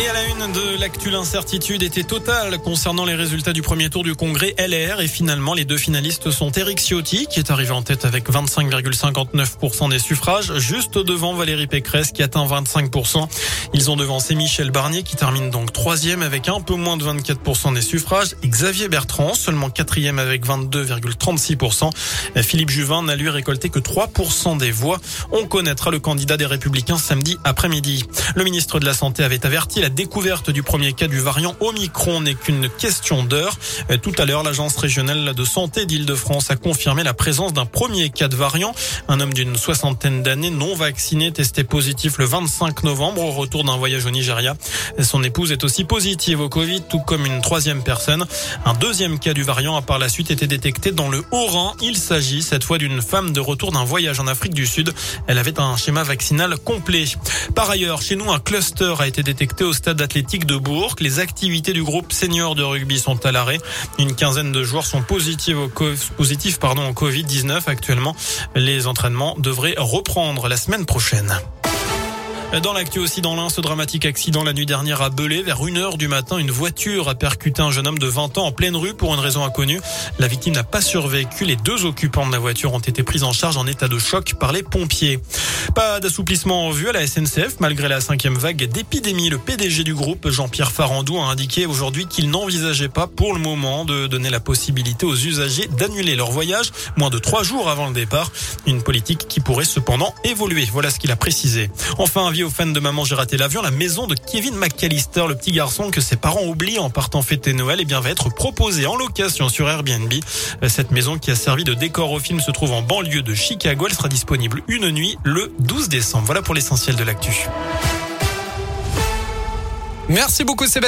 Et à la une de l'actu, l'incertitude était totale concernant les résultats du premier tour du congrès LR. Et finalement, les deux finalistes sont Éric Ciotti, qui est arrivé en tête avec 25,59% des suffrages, juste devant Valérie Pécresse, qui atteint 25%. Ils ont devancé Michel Barnier, qui termine donc troisième avec un peu moins de 24% des suffrages. Et Xavier Bertrand, seulement quatrième avec 22,36%. Philippe Juvin n'a lui récolté que 3% des voix. On connaîtra le candidat des Républicains samedi après-midi. Le ministre de la Santé avait averti la découverte du premier cas du variant Omicron n'est qu'une question d'heure. Tout à l'heure, l'agence régionale de santé d'Île-de-France a confirmé la présence d'un premier cas de variant. Un homme d'une soixantaine d'années non vacciné testé positif le 25 novembre au retour d'un voyage au Nigeria. Son épouse est aussi positive au Covid, tout comme une troisième personne. Un deuxième cas du variant a par la suite été détecté dans le Haut-Rhin. Il s'agit cette fois d'une femme de retour d'un voyage en Afrique du Sud. Elle avait un schéma vaccinal complet. Par ailleurs, chez nous, un cluster a été détecté au stade athlétique de Bourg. Les activités du groupe senior de rugby sont à l'arrêt. Une quinzaine de joueurs sont positifs au, au Covid-19 actuellement. Les entraînements devraient reprendre la semaine prochaine. Dans l'actu aussi dans l'un, ce dramatique accident la nuit dernière à Belay, vers 1h du matin, une voiture a percuté un jeune homme de 20 ans en pleine rue pour une raison inconnue. La victime n'a pas survécu. Les deux occupants de la voiture ont été pris en charge en état de choc par les pompiers. Pas d'assouplissement en vue à la SNCF malgré la cinquième vague d'épidémie. Le PDG du groupe, Jean-Pierre Farandou, a indiqué aujourd'hui qu'il n'envisageait pas pour le moment de donner la possibilité aux usagers d'annuler leur voyage moins de trois jours avant le départ. Une politique qui pourrait cependant évoluer. Voilà ce qu'il a précisé. Enfin, aux fans de Maman j'ai raté l'avion, la maison de Kevin McAllister, le petit garçon que ses parents oublient en partant fêter Noël, et eh bien va être proposée en location sur Airbnb. Cette maison qui a servi de décor au film se trouve en banlieue de Chicago. Elle sera disponible une nuit le 12 décembre. Voilà pour l'essentiel de l'actu. Merci beaucoup Sébastien.